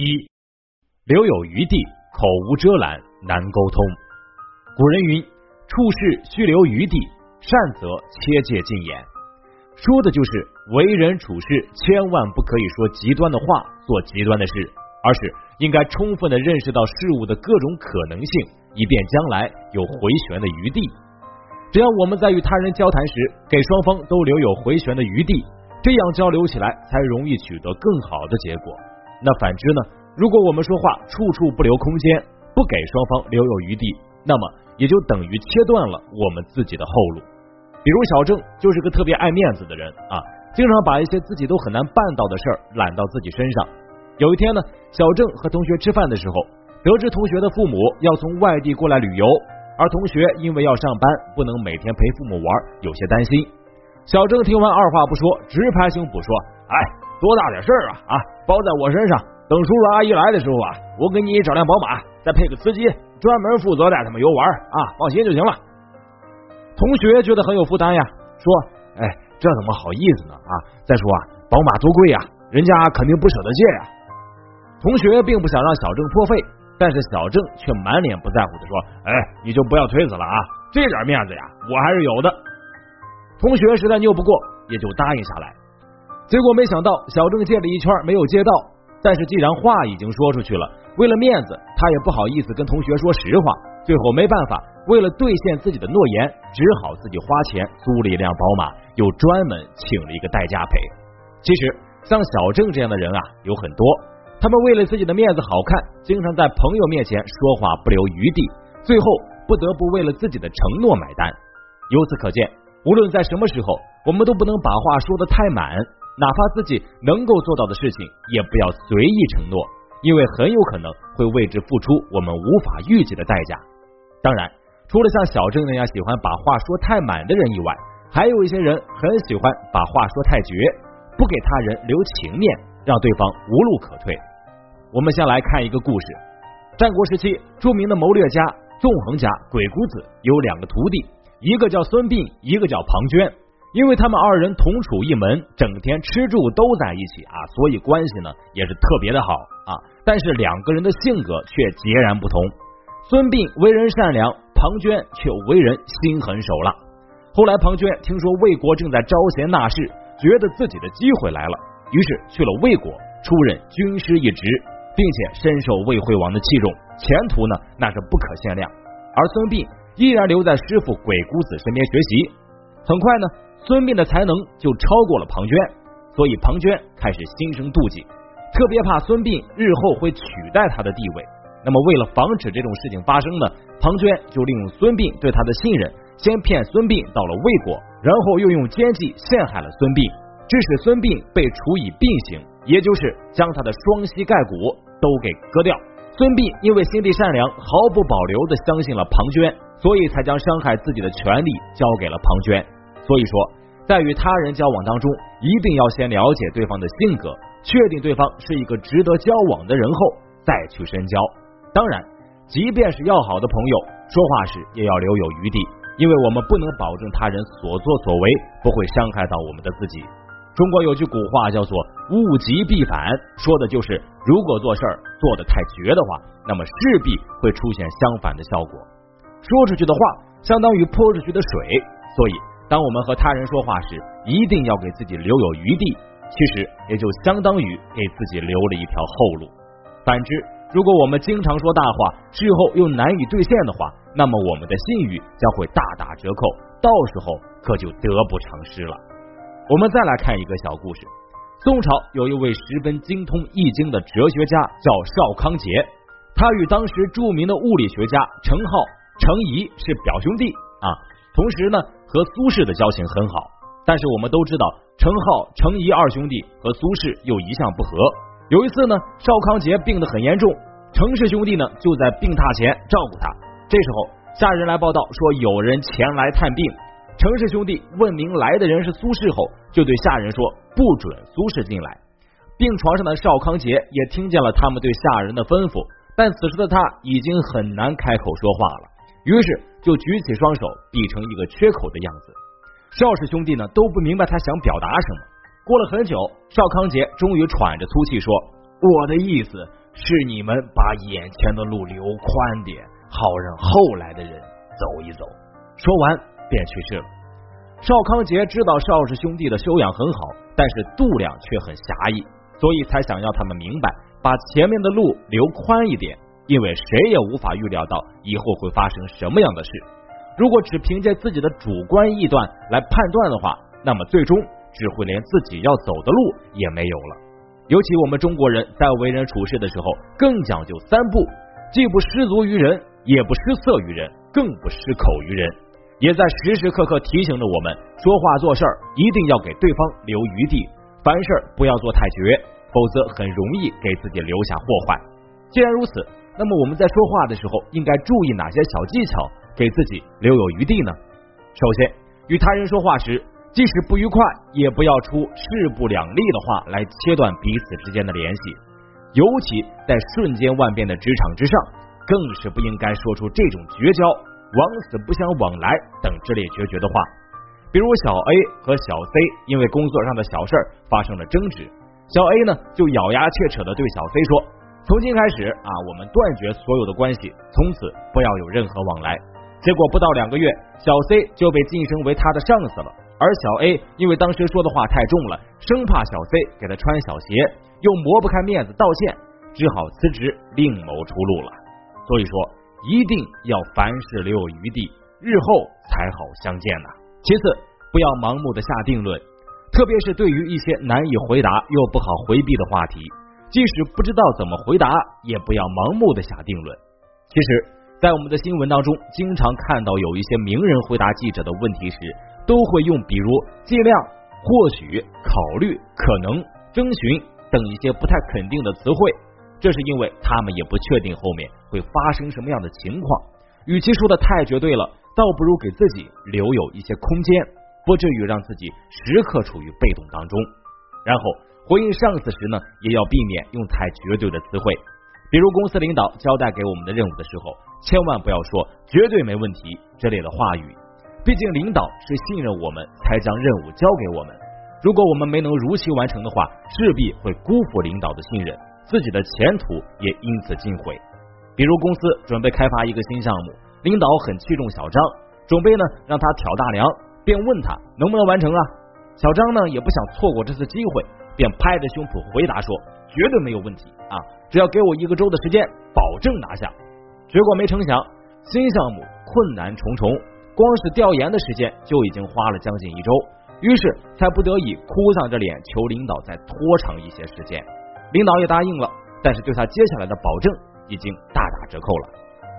一留有余地，口无遮拦，难沟通。古人云：“处事须留余地，善则切戒禁言。”说的就是为人处事，千万不可以说极端的话，做极端的事，而是应该充分的认识到事物的各种可能性，以便将来有回旋的余地。只要我们在与他人交谈时，给双方都留有回旋的余地，这样交流起来才容易取得更好的结果。那反之呢？如果我们说话处处不留空间，不给双方留有余地，那么也就等于切断了我们自己的后路。比如小郑就是个特别爱面子的人啊，经常把一些自己都很难办到的事儿揽到自己身上。有一天呢，小郑和同学吃饭的时候，得知同学的父母要从外地过来旅游，而同学因为要上班，不能每天陪父母玩，有些担心。小郑听完，二话不说，直拍胸脯说：“哎。”多大点事儿啊啊！包在我身上，等叔叔阿姨来的时候啊，我给你找辆宝马，再配个司机，专门负责带他们游玩啊，放心就行了。同学觉得很有负担呀，说：“哎，这怎么好意思呢啊？再说啊，宝马多贵呀，人家肯定不舍得借呀。”同学并不想让小郑破费，但是小郑却满脸不在乎的说：“哎，你就不要推辞了啊，这点面子呀，我还是有的。”同学实在拗不过，也就答应下来。结果没想到，小郑借了一圈没有借到。但是既然话已经说出去了，为了面子，他也不好意思跟同学说实话。最后没办法，为了兑现自己的诺言，只好自己花钱租了一辆宝马，又专门请了一个代驾陪。其实像小郑这样的人啊，有很多。他们为了自己的面子好看，经常在朋友面前说话不留余地，最后不得不为了自己的承诺买单。由此可见，无论在什么时候，我们都不能把话说的太满。哪怕自己能够做到的事情，也不要随意承诺，因为很有可能会为之付出我们无法预计的代价。当然，除了像小郑那样喜欢把话说太满的人以外，还有一些人很喜欢把话说太绝，不给他人留情面，让对方无路可退。我们先来看一个故事：战国时期，著名的谋略家纵横家鬼谷子有两个徒弟，一个叫孙膑，一个叫庞涓。因为他们二人同处一门，整天吃住都在一起啊，所以关系呢也是特别的好啊。但是两个人的性格却截然不同。孙膑为人善良，庞涓却为人心狠手辣。后来庞涓听说魏国正在招贤纳士，觉得自己的机会来了，于是去了魏国，出任军师一职，并且深受魏惠王的器重，前途呢那是不可限量。而孙膑依然留在师傅鬼谷子身边学习，很快呢。孙膑的才能就超过了庞涓，所以庞涓开始心生妒忌，特别怕孙膑日后会取代他的地位。那么，为了防止这种事情发生呢，庞涓就利用孙膑对他的信任，先骗孙膑到了魏国，然后又用奸计陷害了孙膑，致使孙膑被处以病刑，也就是将他的双膝盖骨都给割掉。孙膑因为心地善良，毫不保留的相信了庞涓，所以才将伤害自己的权利交给了庞涓。所以说，在与他人交往当中，一定要先了解对方的性格，确定对方是一个值得交往的人后，再去深交。当然，即便是要好的朋友，说话时也要留有余地，因为我们不能保证他人所作所为不会伤害到我们的自己。中国有句古话叫做“物极必反”，说的就是如果做事儿做的太绝的话，那么势必会出现相反的效果。说出去的话相当于泼出去的水，所以。当我们和他人说话时，一定要给自己留有余地，其实也就相当于给自己留了一条后路。反之，如果我们经常说大话，事后又难以兑现的话，那么我们的信誉将会大打折扣，到时候可就得不偿失了。我们再来看一个小故事：宋朝有一位十分精通易经的哲学家，叫邵康节，他与当时著名的物理学家程颢、程颐是表兄弟啊，同时呢。和苏轼的交情很好，但是我们都知道，程颢、程颐二兄弟和苏轼又一向不和。有一次呢，邵康节病得很严重，程氏兄弟呢就在病榻前照顾他。这时候，下人来报道说有人前来探病。程氏兄弟问明来的人是苏轼后，就对下人说不准苏轼进来。病床上的邵康节也听见了他们对下人的吩咐，但此时的他已经很难开口说话了。于是就举起双手比成一个缺口的样子，邵氏兄弟呢都不明白他想表达什么。过了很久，邵康节终于喘着粗气说：“我的意思是你们把眼前的路留宽点，好让后来的人走一走。说完便去世了。邵康节知道邵氏兄弟的修养很好，但是度量却很狭义，所以才想要他们明白，把前面的路留宽一点，因为谁也无法预料到以后会发生什么样的事。如果只凭借自己的主观臆断来判断的话，那么最终只会连自己要走的路也没有了。尤其我们中国人在为人处事的时候，更讲究三不：既不失足于人，也不失色于人，更不失口于人。也在时时刻刻提醒着我们，说话做事儿一定要给对方留余地，凡事不要做太绝，否则很容易给自己留下祸患。既然如此，那么我们在说话的时候应该注意哪些小技巧，给自己留有余地呢？首先，与他人说话时。即使不愉快，也不要出势不两立的话来切断彼此之间的联系。尤其在瞬间万变的职场之上，更是不应该说出这种绝交、往死不相往来等之类决绝的话。比如小 A 和小 C 因为工作上的小事发生了争执，小 A 呢就咬牙切齿的对小 C 说：“从今开始啊，我们断绝所有的关系，从此不要有任何往来。”结果不到两个月，小 C 就被晋升为他的上司了。而小 A 因为当时说的话太重了，生怕小 C 给他穿小鞋，又磨不开面子道歉，只好辞职另谋出路了。所以说，一定要凡事留有余地，日后才好相见呐。其次，不要盲目的下定论，特别是对于一些难以回答又不好回避的话题，即使不知道怎么回答，也不要盲目的下定论。其实，在我们的新闻当中，经常看到有一些名人回答记者的问题时。都会用比如尽量、或许、考虑、可能、征询等一些不太肯定的词汇，这是因为他们也不确定后面会发生什么样的情况。与其说的太绝对了，倒不如给自己留有一些空间，不至于让自己时刻处于被动当中。然后回应上司时呢，也要避免用太绝对的词汇，比如公司领导交代给我们的任务的时候，千万不要说绝对没问题这类的话语。毕竟领导是信任我们才将任务交给我们，如果我们没能如期完成的话，势必会辜负领导的信任，自己的前途也因此尽毁。比如公司准备开发一个新项目，领导很器重小张，准备呢让他挑大梁，便问他能不能完成啊？小张呢也不想错过这次机会，便拍着胸脯回答说绝对没有问题啊，只要给我一个周的时间，保证拿下。结果没成想，新项目困难重重。光是调研的时间就已经花了将近一周，于是才不得已哭丧着脸求领导再拖长一些时间。领导也答应了，但是对他接下来的保证已经大打折扣了。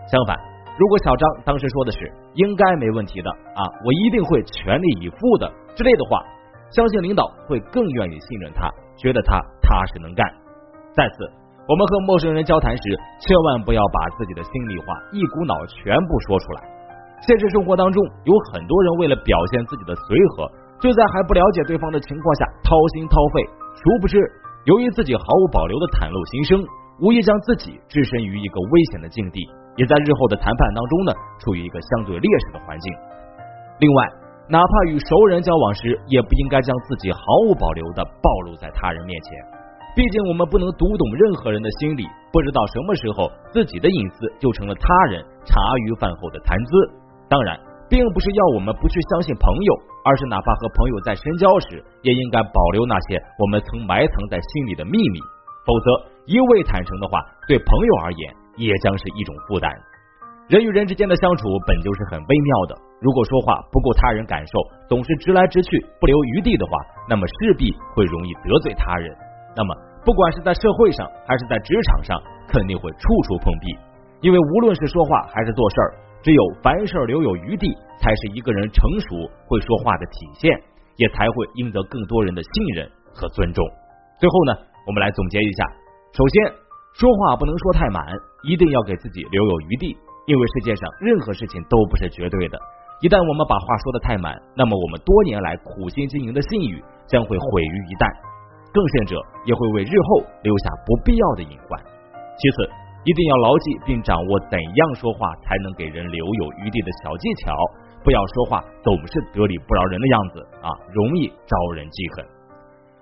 相反，如果小张当时说的是应该没问题的啊，我一定会全力以赴的之类的话，相信领导会更愿意信任他，觉得他踏实能干。再次，我们和陌生人交谈时，千万不要把自己的心里话一股脑全部说出来。现实生活当中，有很多人为了表现自己的随和，就在还不了解对方的情况下掏心掏肺，殊不知，由于自己毫无保留的袒露心声，无疑将自己置身于一个危险的境地，也在日后的谈判当中呢，处于一个相对劣势的环境。另外，哪怕与熟人交往时，也不应该将自己毫无保留的暴露在他人面前，毕竟我们不能读懂任何人的心理，不知道什么时候自己的隐私就成了他人茶余饭后的谈资。当然，并不是要我们不去相信朋友，而是哪怕和朋友在深交时，也应该保留那些我们曾埋藏在心里的秘密。否则，一味坦诚的话，对朋友而言也将是一种负担。人与人之间的相处本就是很微妙的，如果说话不顾他人感受，总是直来直去，不留余地的话，那么势必会容易得罪他人。那么，不管是在社会上还是在职场上，肯定会处处碰壁。因为无论是说话还是做事儿。只有凡事留有余地，才是一个人成熟会说话的体现，也才会赢得更多人的信任和尊重。最后呢，我们来总结一下：首先，说话不能说太满，一定要给自己留有余地，因为世界上任何事情都不是绝对的。一旦我们把话说的太满，那么我们多年来苦心经营的信誉将会毁于一旦，更甚者也会为日后留下不必要的隐患。其次。一定要牢记并掌握怎样说话才能给人留有余地的小技巧，不要说话总是得理不饶人的样子啊，容易招人记恨。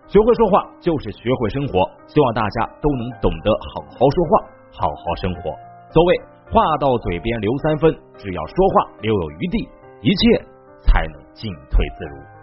学会说话就是学会生活，希望大家都能懂得好好说话，好好生活。所谓话到嘴边留三分，只要说话留有余地，一切才能进退自如。